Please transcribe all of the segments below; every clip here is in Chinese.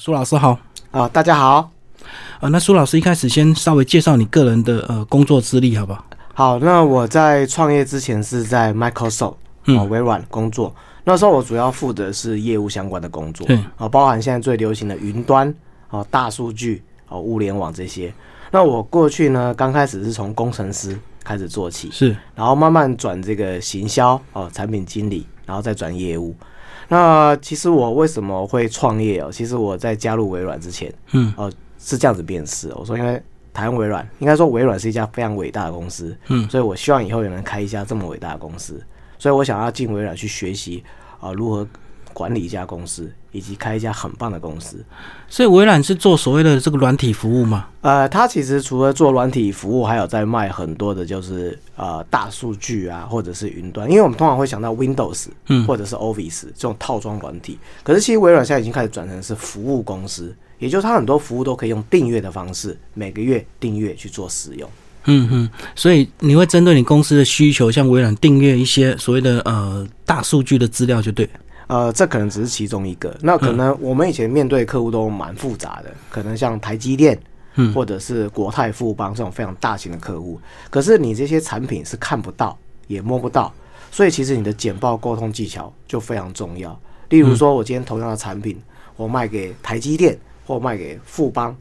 苏老师好啊，大家好啊。那苏老师一开始先稍微介绍你个人的呃工作资历，好不好？好，那我在创业之前是在 Microsoft 啊微软工作，那时候我主要负责是业务相关的工作，对啊，包含现在最流行的云端啊、大数据啊、物联网这些。那我过去呢，刚开始是从工程师开始做起，是，然后慢慢转这个行销哦，产品经理，然后再转业务。那其实我为什么会创业哦？其实我在加入微软之前，嗯，哦是这样子辨识。我说，因为台湾微软应该说微软是一家非常伟大的公司，嗯，所以我希望以后也能开一家这么伟大的公司。所以我想要进微软去学习啊，如何管理一家公司，以及开一家很棒的公司。所以微软是做所谓的这个软体服务吗？呃，它其实除了做软体服务，还有在卖很多的，就是呃大数据啊，或者是云端。因为我们通常会想到 Windows，嗯或者是 Office 这种套装软体。可是其实微软现在已经开始转成是服务公司，也就是它很多服务都可以用订阅的方式，每个月订阅去做使用。嗯哼，所以你会针对你公司的需求，像微软订阅一些所谓的呃大数据的资料，就对。呃，这可能只是其中一个。那可能我们以前面对客户都蛮复杂的，可能像台积电，嗯或者是国泰富邦这种非常大型的客户。可是你这些产品是看不到，也摸不到，所以其实你的简报沟通技巧就非常重要。例如说，我今天同样的产品，我卖给台积电，或卖给富邦，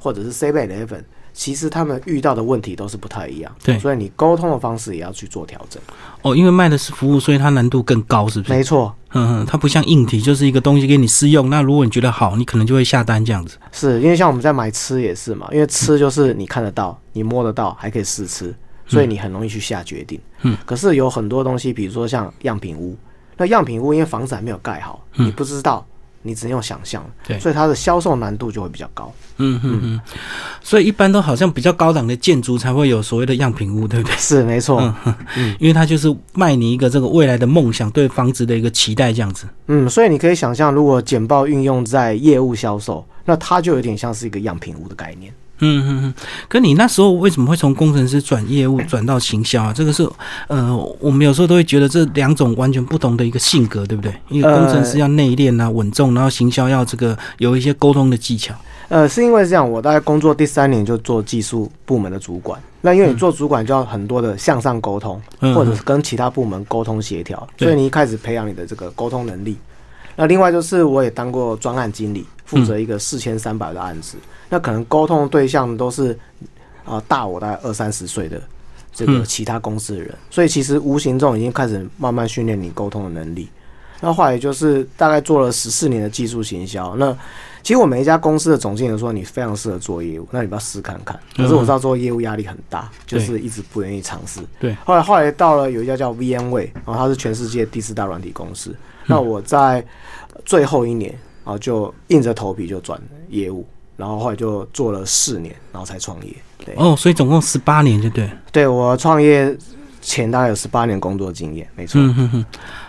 或者是 Seven Eleven，其实他们遇到的问题都是不太一样。对所以你沟通的方式也要去做调整。哦，因为卖的是服务，所以它难度更高，是不是？没错，嗯嗯，它不像硬体，就是一个东西给你试用。那如果你觉得好，你可能就会下单这样子。是因为像我们在买吃也是嘛，因为吃就是你看得到、你摸得到，还可以试吃，所以你很容易去下决定。嗯，可是有很多东西，比如说像样品屋，那样品屋因为房子还没有盖好，你不知道，你只能用想象，对所以它的销售难度就会比较高。嗯嗯嗯，所以一般都好像比较高档的建筑才会有所谓的样品屋，对不对？是没错，因为它就是卖你一个这个未来的梦想，对房子的一个期待这样子。嗯，所以你可以想象，如果简报运用在业务销售，那它就有点像是一个样品屋的概念。嗯嗯嗯，可你那时候为什么会从工程师转业务转到行销啊？这个是呃，我们有时候都会觉得这两种完全不同的一个性格，对不对？因为工程师要内敛啊、稳重，然后行销要这个有一些沟通的技巧。呃，是因为这样，我大概工作第三年就做技术部门的主管。那因为你做主管就要很多的向上沟通，嗯或者是跟其他部门沟通协调，对所以你一开始培养你的这个沟通能力。那另外就是我也当过专案经理，负责一个四千三百的案子，那可能沟通的对象都是啊、大我大概二三十岁的这个嗯。其他公司的人，所以其实无形中已经开始慢慢训练你沟通的能力。那后来就是大概做了十四年的技术行销，那其实我每一家公司的总经理说你非常适合做业务，那你不要试看看。可是我知道做业务压力很大，对就是一直不愿意尝试。对，后来后来到了有一家叫 VMware，然后它是全世界第四大软体公司。那我在最后一年啊，就硬着头皮就转业务，然后后来就做了四年，然后才创业。对，哦，所以总共十八年，就对。对我创业前大概有十八年工作经验，没错。嗯哼哼，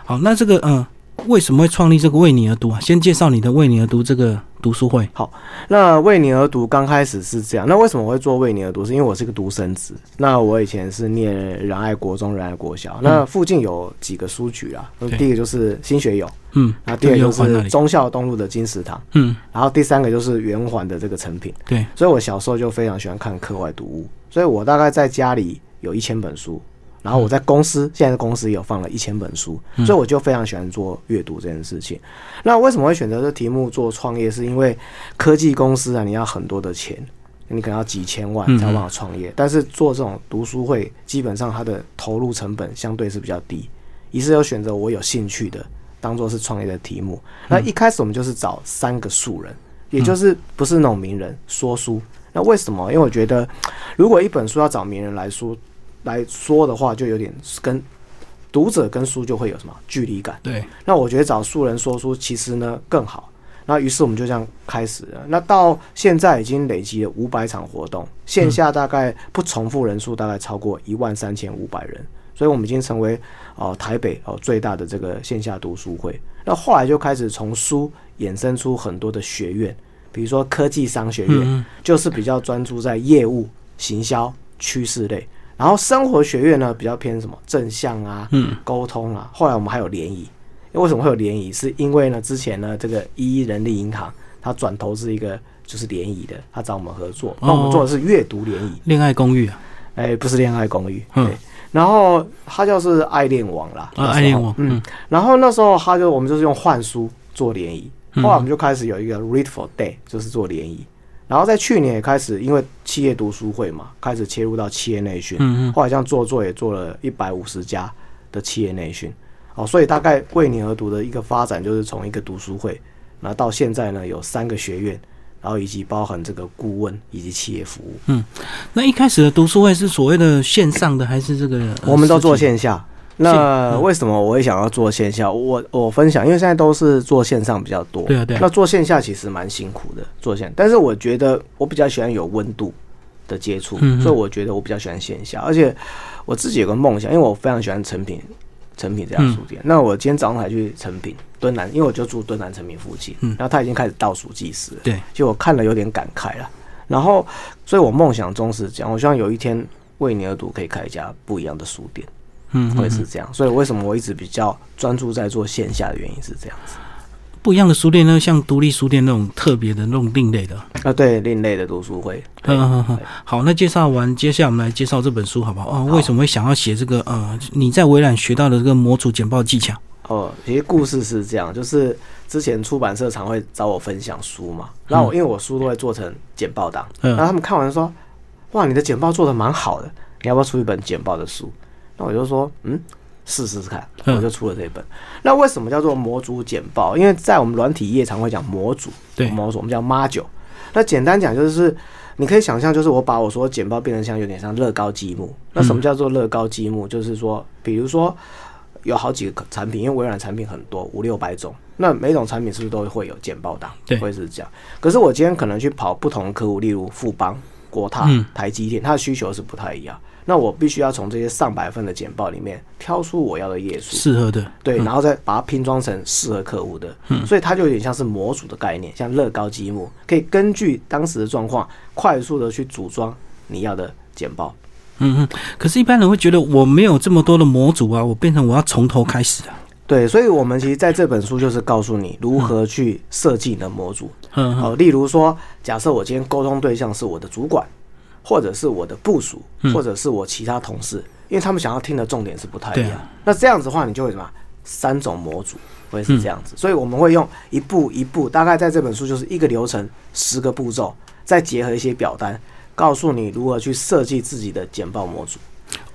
好，那这个嗯、呃为什么会创立这个为你而读啊？先介绍你的为你而读这个读书会。好那为你而读刚开始是这样，那为什么我会做为你而读？是因为我是个独生子。那我以前是念仁爱国中、仁爱国小，那附近有几个书局啦。对第一个就是新学友，嗯，那第二个就。是忠孝东路的金石堂，嗯，然后第三个就是圆环的这个成品。对，所以我小时候就非常喜欢看课外读物，所以我大概在家里有一千本书，然后我在公司，现在公司也有放了一千本书，所以我就非常喜欢做阅读这件事情。那为什么会选择这题目做创业？是因为科技公司啊，你要很多的钱，你可能要几千万才有办法创业，但是做这种读书会，基本上它的投入成本相对是比较低，于是又选择我有兴趣的，当做是创业的题目。那一开始我们就是找三个素人，也就是不是那种名人说书。那为什么？因为我觉得，如果一本书要找名人来说来说的话，就有点跟读者跟书就会有什么距离感。对，那我觉得找素人说书其实呢更好。那于是我们就这样开始了。那到现在已经累积了五百场活动，线下大概不重复人数大概超过一万三千五百人，所以我们已经成为哦、呃台北哦、最大的这个线下读书会。那后来就开始从书衍生出很多的学院，比如说科技商学院，嗯就是比较专注在业务、行销、趋势类。然后生活学院呢比较偏什么正向啊、嗯。沟通啊。后来我们还有联谊，为什么会有联谊？是因为呢之前呢这个一一人力银行他转投资一个就是联谊的，他找我们合作，那我们做的是阅读联谊，恋爱公寓啊，哎，不是恋爱公寓，嗯。对。然后他就是爱恋网啦，啊爱恋网嗯。嗯，然后那时候他就我们就是用换书做联谊，嗯。后来我们就开始有一个 Read for Day，就是做联谊。然后在去年也开始，因为企业读书会嘛，开始切入到企业内训。嗯嗯后来这样做做也做了一百五十家的企业内训。哦，所以大概为你而读的一个发展，就是从一个读书会，然后到现在呢有三个学院，然后以及包含这个顾问以及企业服务，嗯那一开始的读书会是所谓的线上的还是这个？呃我们都做线下。那为什么我会想要做线下？我我分享，因为现在都是做线上比较多。对啊对啊那做线下其实蛮辛苦的，做线，但是我觉得我比较喜欢有温度的接触，所以我觉得我比较喜欢线下，而且我自己有个梦想，因为我非常喜欢成品，成品这家书店。那我今天早上才去成品敦南，因为我就住敦南成品附近，嗯然后他已经开始倒数计时了，对，就我看了有点感慨了。然后，所以我梦想中是这样，我希望有一天为你而读可以开一家不一样的书店。嗯，嗯会是这样。所以为什么我一直比较专注在做线下的原因是这样子。不一样的书店呢，像独立书店那种特别的那种另类的。啊，对，另类的读书会。对嗯嗯嗯好，那介绍完，接下来我们来介绍这本书好不好？哦，为什么会想要写这个？呃，你在微软学到的这个模组简报技巧？哦，其实故事是这样，就是之前出版社常会找我分享书嘛，然后我因为我书都会做成简报档，嗯然后他们看完说，哇，你的简报做的蛮好的，你要不要出一本简报的书？那我就说，嗯，试试看，嗯我就出了这一本。那为什么叫做模组简报？因为在我们软体业常会讲模组，对模组我们叫 module。那简单讲就是，你可以想象，就是我把我说的简报变成像有点像乐高积木。那什么叫做乐高积木？就是说，比如说有好几个产品，因为微软产品很多，五六百种，那每种产品是不是都会有简报档？对会是这样。可是我今天可能去跑不同的客户，例如富邦、国泰、嗯台积电，它的需求是不太一样。那我必须要从这些上百份的简报里面挑出我要的页数，适合的。对，然后再把它拼装成适合客户的，嗯所以它就有点像是模组的概念，像乐高积木，可以根据当时的状况快速的去组装你要的简报。嗯嗯。可是，一般人会觉得我没有这么多的模组啊，我变成我要从头开始啊。对，所以我们其实在这本书就是告诉你如何去设计你的模组。嗯嗯哦，例如说，假设我今天沟通对象是我的主管，或者是我的部署，或者是我其他同事，因为他们想要听的重点是不太一样。啊那这样子的话，你就会什么三种模组会是这样子，所以我们会用一步一步，大概在这本书就是一个流程，十个步骤，再结合一些表单，告诉你如何去设计自己的简报模组。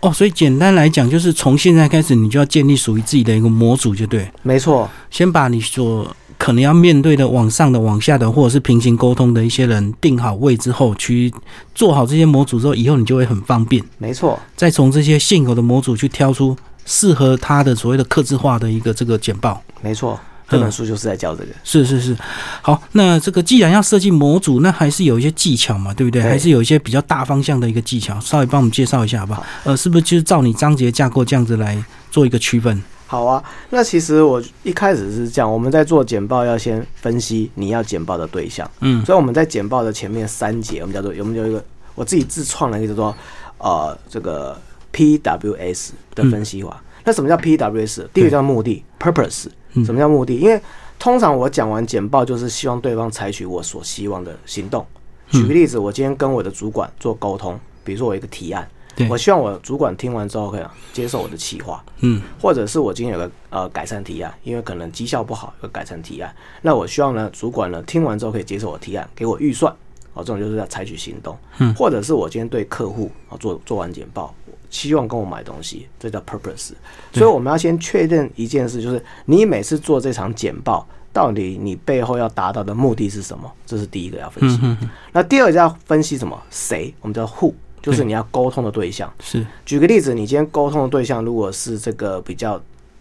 哦，所以简单来讲，就是从现在开始，你就要建立属于自己的一个模组，就对。没错，先把你所可能要面对的往上的、往下的，或者是平行沟通的一些人定好位之后，去做好这些模组之后，以后你就会很方便。没错，再从这些现有的模组去挑出适合他的所谓的刻字化的一个这个简报。没错，这本书就是在教这个。是是是，好，那这个既然要设计模组，那还是有一些技巧嘛，对不对？对还是有一些比较大方向的一个技巧，稍微帮我们介绍一下好不好？呃，是不是就是照你章节架构这样子来做一个区分？好啊，那其实我一开始是这样，我们在做简报要先分析你要简报的对象，嗯所以我们在简报的前面三节，我们叫做我们有一个我自己自创了一个叫做呃这个 PWS 的分析法。那什么叫 PWS？第一个叫目的 （purpose），嗯什么叫目的？因为通常我讲完简报，就是希望对方采取我所希望的行动。举个例子，我今天跟我的主管做沟通，比如说我一个提案，对我希望我主管听完之后可以接受我的企划，嗯或者是我今天有个呃改善提案，因为可能绩效不好，有个改善提案，那我希望呢主管呢听完之后可以接受我提案，给我预算，哦，这种就是要采取行动，嗯或者是我今天对客户啊做做完简报，希望跟我买东西，这叫 purpose。所以我们要先确认一件事，就是你每次做这场简报，到底你背后要达到的目的是什么？这是第一个要分析。嗯嗯，那第二个要分析什么？谁？我们叫 who，就是你要沟通的对象。是举个例子，你今天沟通的对象如果是这个比较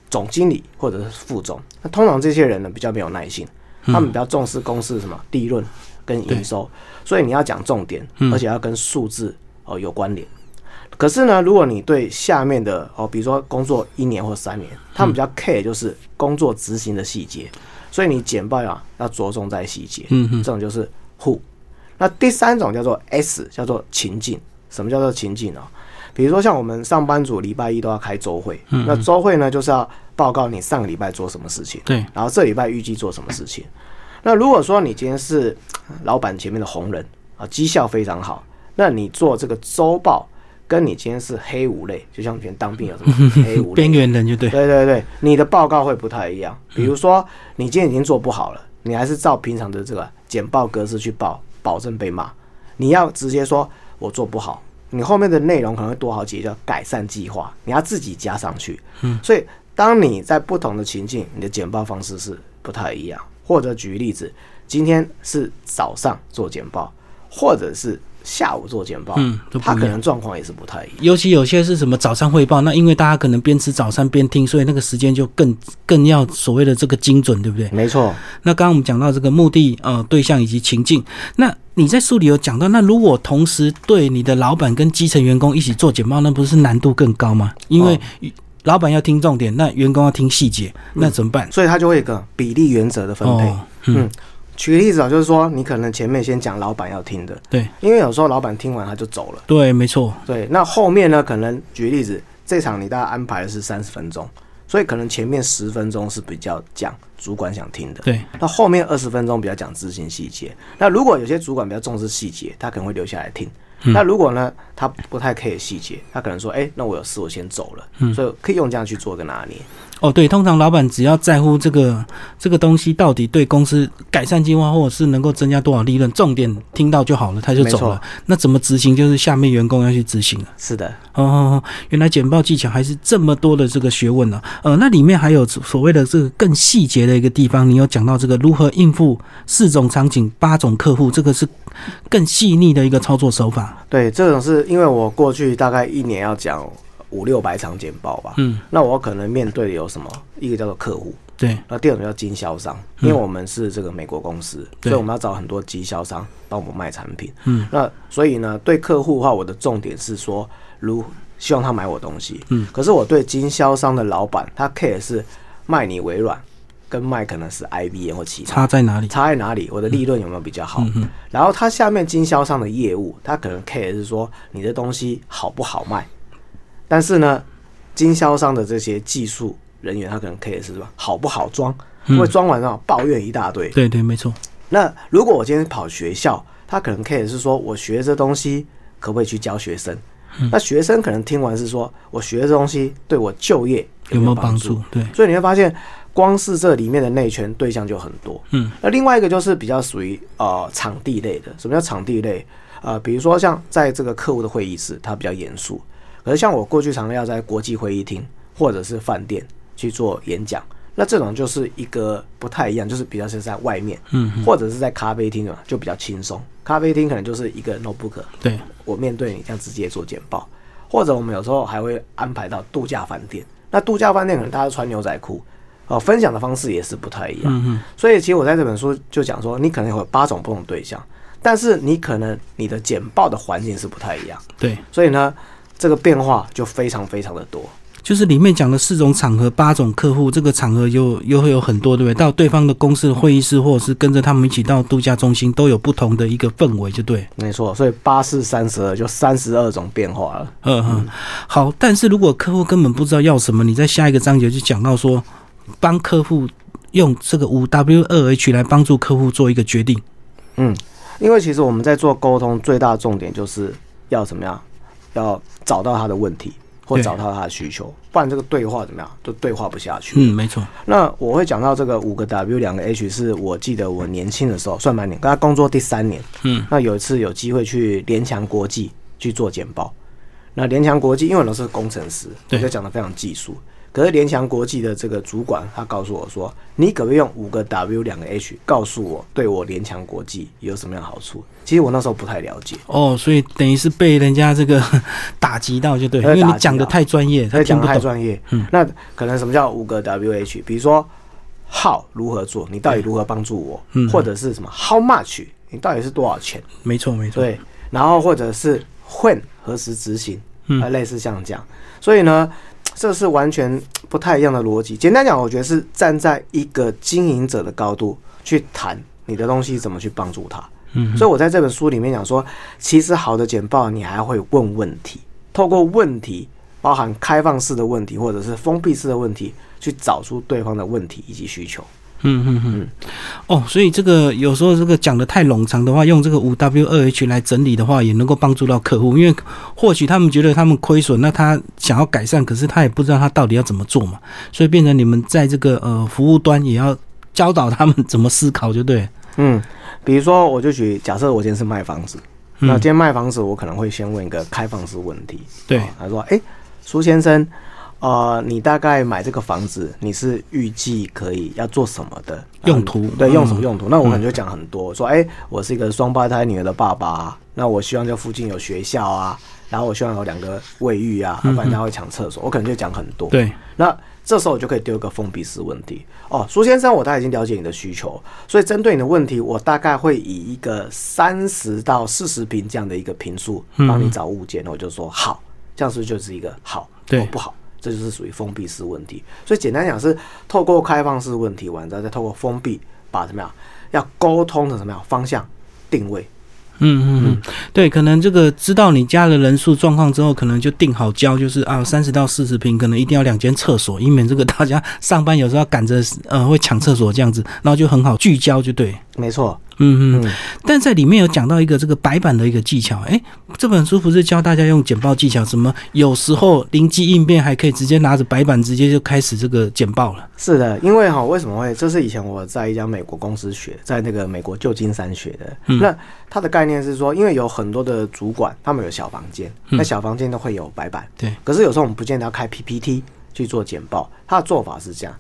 总经理或者是副总，那通常这些人呢比较没有耐心，他们比较重视公司什么利润跟营收，所以你要讲重点，而且要跟数字哦有关联。可是呢，如果你对下面的哦，比如说工作一年或三年，他们比较 care 就是工作执行的细节，所以你简报啊要着重在细节。嗯嗯这种就是 who。那第三种叫做 S，叫做情境。什么叫做情境啊？比如说像我们上班族礼拜一都要开周会，嗯那周会呢就是要报告你上个礼拜做什么事情，对，然后这礼拜预计做什么事情。那如果说你今天是老板前面的红人啊，绩效非常好，那你做这个周报，跟你今天是黑五类，就像以前当兵有什么黑五类 边缘人就对，对对对，你的报告会不太一样。比如说，你今天已经做不好了，你还是照平常的这个简报格式去报，保证被骂。你要直接说我做不好，你后面的内容可能会多好几个叫改善计划，你要自己加上去。嗯，所以当你在不同的情境，你的简报方式是不太一样。或者举例子，今天是早上做简报，或者是。下午做简报，嗯，他可能状况也是不太一样。尤其有些是什么早上汇报，那因为大家可能边吃早餐边听，所以那个时间就更更要所谓的这个精准，对不对？没错。那刚刚我们讲到这个目的、呃对象以及情境，那你在书里有讲到，那如果同时对你的老板跟基层员工一起做简报，那不是难度更高吗？因为老板要听重点，那员工要听细节，那怎么办？所以他就会一个比例原则的分配，嗯。举个例子啊，就是说你可能前面先讲老板要听的，对，因为有时候老板听完他就走了，对，没错，对。那后面呢，可能举例子，这场你大概安排的是三十分钟，所以可能前面十分钟是比较讲主管想听的，对。那后面二十分钟比较讲执行细节。那如果有些主管比较重视细节，他可能会留下来听。那如果呢，他不太 care 细节，他可能说，哎，那我有事，我先走了。嗯所以可以用这样去做个拿捏。哦，对，通常老板只要在乎这个这个东西到底对公司改善计划，或者是能够增加多少利润，重点听到就好了，他就走了。那怎么执行，就是下面员工要去执行了。是的，哦，原来简报技巧还是这么多的这个学问呢。呃，那里面还有所谓的这个更细节的一个地方，你有讲到这个如何应付四种场景、八种客户，这个是更细腻的一个操作手法。对，这种是因为我过去大概一年要讲。五六百场简报吧，嗯，那我可能面对的有什么？一个叫做客户，对，那第二种叫经销商，因为我们是这个美国公司，所以我们要找很多经销商帮我们卖产品，嗯，那所以呢，对客户的话，我的重点是说，如希望他买我东西，嗯，可是我对经销商的老板，他 care 是卖你微软，跟卖可能是 IBM 或其他，差在哪里？差在哪里？我的利润有没有比较好？然后他下面经销商的业务，他可能 care 是说你的东西好不好卖？但是呢，经销商的这些技术人员，他可能可以是吧，好不好装？因为装完后抱怨一大堆。对对，没错。那如果我今天跑学校，他可能可以是说我学这东西可不可以去教学生？那学生可能听完是说我学这东西对我就业有没有帮助？对。所以你会发现，光是这里面的内圈对象就很多。嗯。那另外一个就是比较属于呃场地类的。什么叫场地类？呃，比如说像在这个客户的会议室，它比较严肃。可是像我过去常常要在国际会议厅或者是饭店去做演讲，那这种就是一个不太一样，就是比较是在外面，嗯，或者是在咖啡厅啊，就比较轻松。咖啡厅可能就是一个 notebook，对，我面对你这样直接做简报，或者我们有时候还会安排到度假饭店。那度假饭店可能大家穿牛仔裤，哦，分享的方式也是不太一样。嗯所以其实我在这本书就讲说，你可能有八种不同对象，但是你可能你的简报的环境是不太一样。对，所以呢。这个变化就非常非常的多，就是里面讲的四种场合、八种客户，这个场合又又会有很多，对不对？到对方的公司的会议室，或者是跟着他们一起到度假中心，都有不同的一个氛围，就对。没错，所以八四三十二就三十二种变化了。嗯嗯，好。但是如果客户根本不知道要什么，你在下一个章节就讲到说，帮客户用这个五 W 二 H 来帮助客户做一个决定。嗯，因为其实我们在做沟通，最大的重点就是要怎么样？要找到他的问题，或找到他的需求，不然这个对话怎么样，都对话不下去。嗯，没错。那我会讲到这个五个 W 两个 H，是我记得我年轻的时候算蛮年，跟他工作第三年。嗯，那有一次有机会去联强国际去做简报，那联强国际因为我是工程师，对就讲的非常技术。可是联强国际的这个主管，他告诉我说：“你可不可以用五个 W 两个 H 告诉我，对我联强国际有什么样好处？”其实我那时候不太了解哦，所以等于是被人家这个 打击到，就对，因为你讲的太专业，他讲的太专业。嗯，那可能什么叫五个 W H？比如说 How 如何做，你到底如何帮助我？嗯，或者是什么 How much？你到底是多少钱？没错，没错。对，然后或者是 When 何时执行？嗯，类似像这样。所以呢？这是完全不太一样的逻辑。简单讲，我觉得是站在一个经营者的高度去谈你的东西怎么去帮助他。嗯，所以我在这本书里面讲说，其实好的简报你还会问问题，透过问题，包含开放式的问题或者是封闭式的问题，去找出对方的问题以及需求。嗯嗯嗯。哦，所以这个有时候这个讲的太冗长的话，用这个五 W 二 H 来整理的话，也能够帮助到客户，因为或许他们觉得他们亏损，那他想要改善，可是他也不知道他到底要怎么做嘛，所以变成你们在这个呃服务端也要教导他们怎么思考，就对。嗯，比如说我就举假设我今天是卖房子，那今天卖房子，我可能会先问一个开放式问题。对，他说：“哎，苏先生。”呃，你大概买这个房子，你是预计可以要做什么的用途？对，用什么用途？那我可能就讲很多，说，哎，我是一个双胞胎女儿的爸爸，那我希望这附近有学校啊，然后我希望有两个卫浴啊，要不然他会抢厕所，我可能就讲很多。对，那这时候我就可以丢一个封闭式问题。哦，苏先生，我大概已经了解你的需求，所以针对你的问题，我大概会以一个三十到四十平这样的一个平数帮你找物件，那我就说好，这样是不是就是一个好？对，不好？这就是属于封闭式问题，所以简单讲是透过开放式问题完之后，再透过封闭把怎么样要沟通的什么样方向定位。嗯嗯嗯，对，可能这个知道你家的人数状况之后，可能就定好交，就是啊三十到四十平，可能一定要两间厕所，以免这个大家上班有时候要赶着呃会抢厕所这样子，然后就很好聚焦就对。没错。嗯嗯，但在里面有讲到一个这个白板的一个技巧，哎，这本书不是教大家用简报技巧，什么有时候灵机应变，还可以直接拿着白板直接就开始这个简报了。是的，因为哈，为什么会？这是以前我在一家美国公司学，在那个美国旧金山学的。那它的概念是说，因为有很多的主管，他们有小房间，那小房间都会有白板。对。可是有时候我们不见得要开 PPT 去做简报，他的做法是这样，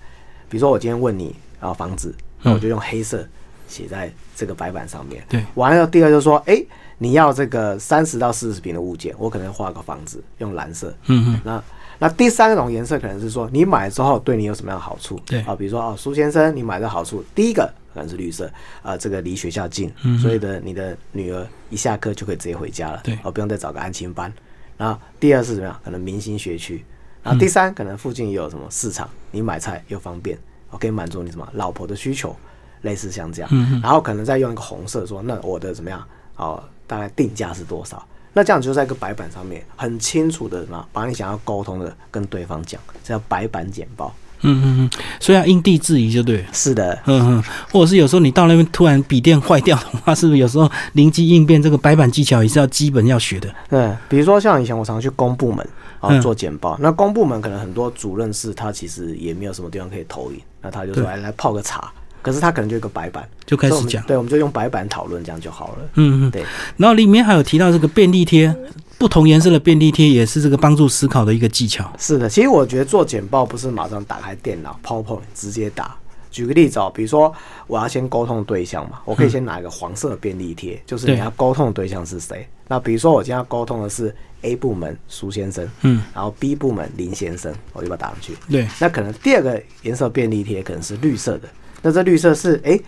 比如说我今天问你啊房子，那我就用黑色。写在这个白板上面。对，完了，第二就是说，哎，你要这个三十到四十平的物件，我可能画个房子，用蓝色。嗯嗯。那那第三种颜色可能是说，你买之后对你有什么样的好处？对啊，比如说哦，苏先生，你买的好处，第一个可能是绿色啊，这个离学校近，所以的你的女儿一下课就可以直接回家了，对，哦，不用再找个安亲班。然后第二是什么样？可能明星学区。然后第三可能附近有什么市场，你买菜又方便，我可以满足你什么老婆的需求。类似像这样，然后可能再用一个红色说，那我的怎么样？哦，大概定价是多少？那这样就在一个白板上面很清楚的什么，把你想要沟通的跟对方讲，这叫白板简报。嗯嗯嗯，所以要因地制宜就对。是的，嗯嗯，或者是有时候你到那边突然笔电坏掉的话，是不是有时候灵机应变这个白板技巧也是要基本要学的？对，比如说像以前我常去公部门啊做简报，那公部门可能很多主任是他其实也没有什么地方可以投影，那他就说来来泡个茶。可是他可能就一个白板就开始讲，对，我们就用白板讨论这样就好了。嗯嗯，对。然后里面还有提到这个便利贴，不同颜色的便利贴也是这个帮助思考的一个技巧。是的，其实我觉得做简报不是马上打开电脑 PowerPoint 直接打。举个例子哦，比如说我要先沟通对象嘛，我可以先拿一个黄色的便利贴，就是你要沟通的对象是谁。那比如说我今天要沟通的是 A 部门苏先生，嗯，然后 B 部门林先生，我就把它打上去。对。那可能第二个颜色便利贴可能是绿色的。那这绿色是哎，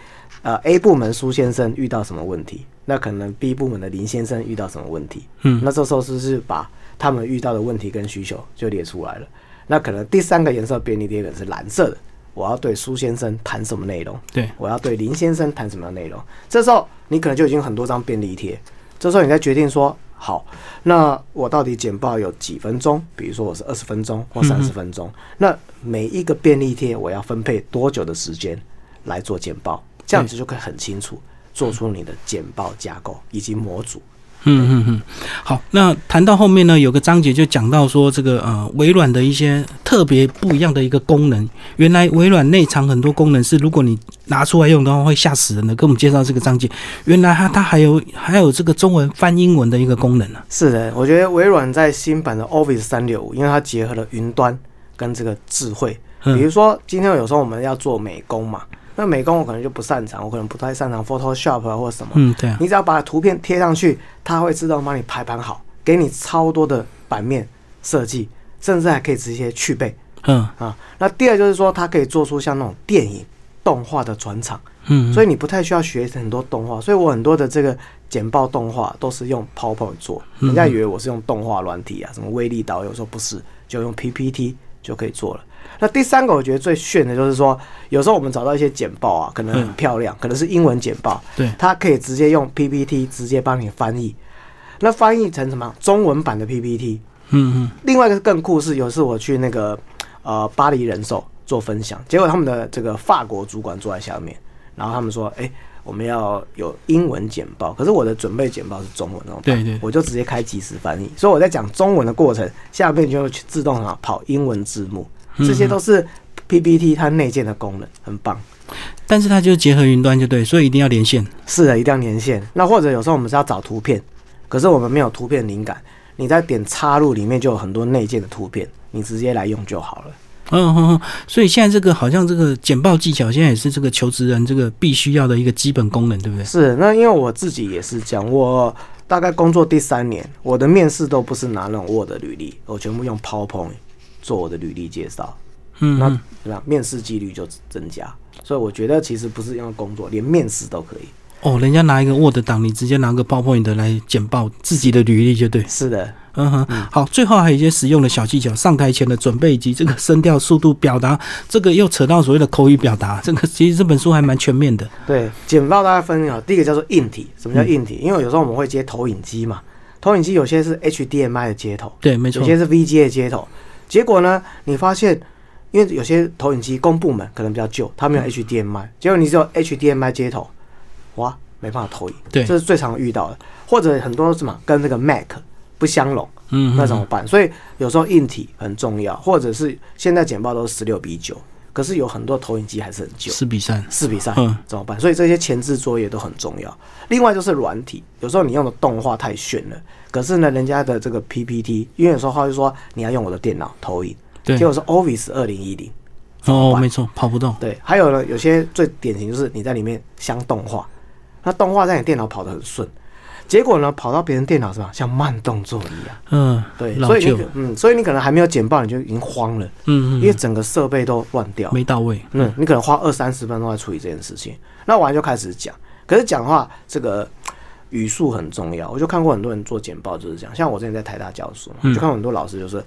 呃，A 部门苏先生遇到什么问题？那可能 B 部门的林先生遇到什么问题？嗯，那这时候是不是把他们遇到的问题跟需求就列出来了？那可能第三个颜色便利贴可能是蓝色的，我要对苏先生谈什么内容？对，我要对林先生谈什么样内容？这时候你可能就已经很多张便利贴，这时候你在决定说，好，那我到底简报有几分钟？比如说我是二十分钟或三十分钟，那每一个便利贴我要分配多久的时间？来做简报，这样子就可以很清楚做出你的简报架构以及模组。嗯嗯嗯嗯，好，那谈到后面呢，有个章节就讲到说这个呃微软的一些特别不一样的一个功能。原来微软内藏很多功能是如果你拿出来用的话会吓死人的。跟我们介绍这个章节，原来它它还有还有这个中文翻英文的一个功能呢。是的，我觉得微软在新版的 Office 三六五，因为它结合了云端跟这个智慧，比如说今天有时候我们要做美工嘛。那美工我可能就不擅长，我可能不太擅长 Photoshop 啊或者什么。嗯，对啊。你只要把图片贴上去，它会自动帮你排版好，给你超多的版面设计，甚至还可以直接去背。嗯啊。那第二就是说，它可以做出像那种电影动画的转场。嗯。所以你不太需要学很多动画，所以我很多的这个简报动画都是用 PowerPoint 做。人家以为我是用动画软体啊，什么威力导，有时候不是，就用 PPT 就可以做了。那第三个我觉得最炫的就是说，有时候我们找到一些简报啊，可能很漂亮，可能是英文简报，对，它可以直接用 PPT 直接帮你翻译，那翻译成什么？中文版的 PPT。嗯嗯。另外一个更酷是，有次我去那个呃巴黎人寿，做分享，结果他们的这个法国主管坐在下面，然后他们说：“哎、我们要有英文简报，可是我的准备简报是中文那种，对对。我就直接开即时翻译，所以我在讲中文的过程，下面就自动啊跑英文字幕，这些都是 PPT 它内建的功能，很棒。但是它就结合云端就对，所以一定要连线。是的，一定要连线。那或者有时候我们是要找图片，可是我们没有图片灵感，你在点插入里面就有很多内建的图片，你直接来用就好了。嗯哼哼，所以现在这个好像这个简报技巧，现在也是这个求职人这个必须要的一个基本功能，对不对？是，那因为我自己也是这样，我大概工作第三年，我的面试都不是拿那种 Word 履历，我全部用 PowerPoint 做我的履历介绍，嗯，那嗯对吧？面试几率就增加。所以我觉得其实不是用工作，连面试都可以。哦，人家拿一个 Word 档，你直接拿个 PowerPoint 来简报自己的履历就对。是的，嗯哼，好，最后还有一些实用的小技巧，上台前的准备以及这个声调、速度、表达，这个又扯到所谓的口语表达。这个其实这本书还蛮全面的。对，简报大家分啊，第一个叫做硬体，什么叫硬体？因为有时候我们会接投影机嘛，投影机有些是 HDMI 的接头，对，没错有。些是 VGA 的接头。结果呢，你发现，因为有些投影机公部门可能比较旧，它没有 HDMI，结果你只有 HDMI 接头，哇，没办法投影。对这是最常遇到的。或者很多什么跟那个 Mac 不相容，嗯，那怎么办？所以有时候硬体很重要，或者是现在简报都是十六比九，可是有很多投影机还是很旧，四比三。四比三嗯怎么办？所以这些前置作业都很重要。另外就是软体，有时候你用的动画太炫了，可是呢，人家的这个 PPT，因为有时候他就说你要用我的电脑投影，对结，果是 Office 二零一零。哦，没错，跑不动。对，还有呢，有些最典型就是你在里面镶动画，那动画在你电脑跑得很顺，结果呢跑到别人电脑上像慢动作一样。嗯，对，所以你可。嗯，所以你可能还没有剪报你就已经慌了，嗯嗯，因为整个设备都乱掉。没到位。嗯，你可能花二三十分钟在处理这件事情，那完就开始讲。可是讲话这个语速很重要，我就看过很多人做简报就是这样。像我之前在台大教书就看过很多老师就是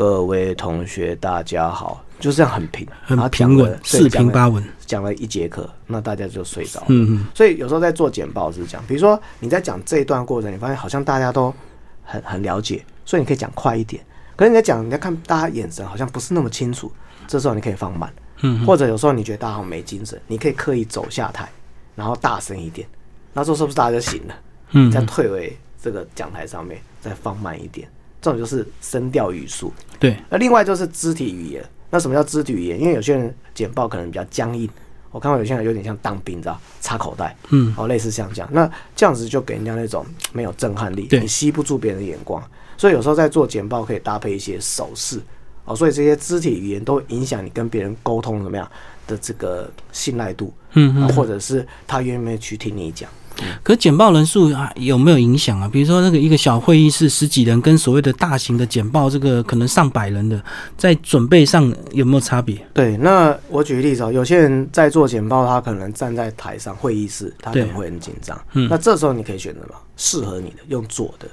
各位同学大家好，就这样很平，很平稳，四平八稳。讲了一节课，那大家就睡着了。嗯嗯，所以有时候在做简报是这样，比如说你在讲这一段过程，你发现好像大家都很很了解，所以你可以讲快一点。可是你在讲，你在看大家眼神好像不是那么清楚，这时候你可以放慢。嗯，或者有时候你觉得大家好像没精神，你可以刻意走下台，然后大声一点，那这时候是不是大家就醒了？嗯，再退回这个讲台上面，再放慢一点，这种就是声调语速。对，那另外就是肢体语言。那什么叫肢体语言？因为有些人简报可能比较僵硬，我看到有些人有点像当兵，你知道，插口袋，嗯，哦，类似像这样。那这样子就给人家那种没有震撼力，你吸不住别人的眼光。所以有时候在做简报可以搭配一些手势，哦，所以这些肢体语言都会影响你跟别人沟通怎么样的这个信赖度，嗯或者是他愿不愿意去听你讲。可简报人数啊有没有影响啊？比如说那个一个小会议室十几人，跟所谓的大型的简报，这个可能上百人的，在准备上有没有差别？对，那我举个例子哦，有些人在做简报，他可能站在台上会议室，他可能会很紧张。嗯那这时候你可以选择嘛，适合你的用坐的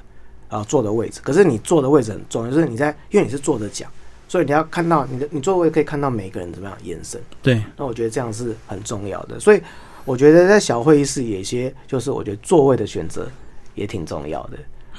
啊，坐的位置。可是你坐的位置很重要，就是你在，因为你是坐着讲，所以你要看到你的你座位可以看到每个人怎么样的眼神。对，那我觉得这样是很重要的。所以我觉得在小会议室有一些，就是我觉得座位的选择也挺重要的。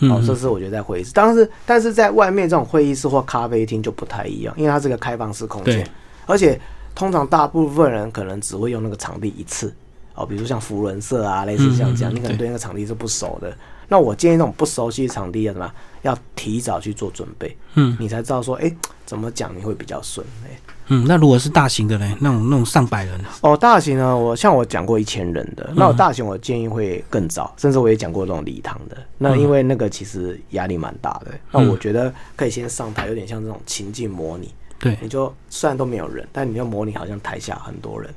哦，嗯这是我觉得在会议室，当是但是在外面这种会议室或咖啡厅就不太一样，因为它是个开放式空间对，而且通常大部分人可能只会用那个场地一次。哦，比如像福伦社啊，类似像这样，你可能对对那个场地是不熟的。那我建议那种不熟悉的场地要什么样？要提早去做准备，嗯你才知道说，哎、怎么讲你会比较顺。哎、嗯。那如果是大型的呢，那种那种上百人，哦，大型呢，我像我讲过一千人的，嗯那我大型我建议会更早，甚至我也讲过这种礼堂的。那因为那个其实压力蛮大的，那我觉得可以先上台，有点像这种情境模拟。对，你就虽然都没有人，但你就模拟好像台下很多人。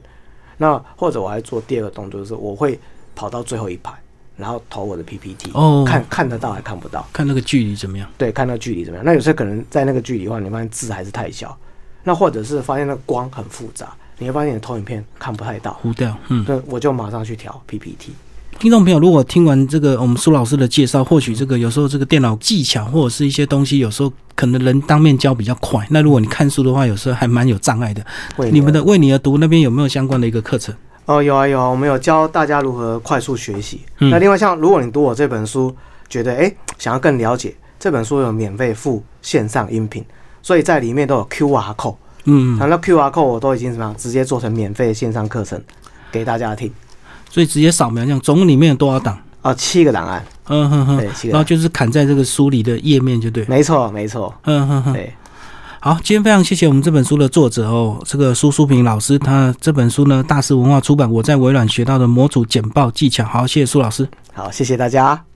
那或者我还做第二个动作，就是我会跑到最后一排，然后投我的 PPT，哦看看得到还看不到。看那个距离怎么样？对，看那个距离怎么样。那有时候可能在那个距离的话，你发现字还是太小，那或者是发现那个光很复杂，你会发现你的投影片看不太到。糊掉，嗯。对，我就马上去调 PPT。听众朋友，如果听完这个我们苏老师的介绍，或许这个有时候这个电脑技巧或者是一些东西，有时候可能人当面教比较快。那如果你看书的话，有时候还蛮有障碍的。你们的为你而读那边有没有相关的一个课程？哦，有啊有啊，我们有教大家如何快速学习。嗯那另外像如果你读我这本书，觉得诶想要更了解这本书有免费附线上音频，所以在里面都有 QR code，嗯，它那 QR code 我都已经什么样，直接做成免费的线上课程给大家听。所以直接扫描这样，总共里面有多少档？哦，七个档案，嗯哼哼，对。然后就是砍在这个书里的页面就对。没错，没错，嗯哼哼。对，好，今天非常谢谢我们这本书的作者哦，这个苏淑平老师，他这本书呢，大师文化出版，我在微软学到的模组简报技巧。好，谢谢苏老师。好，谢谢大家。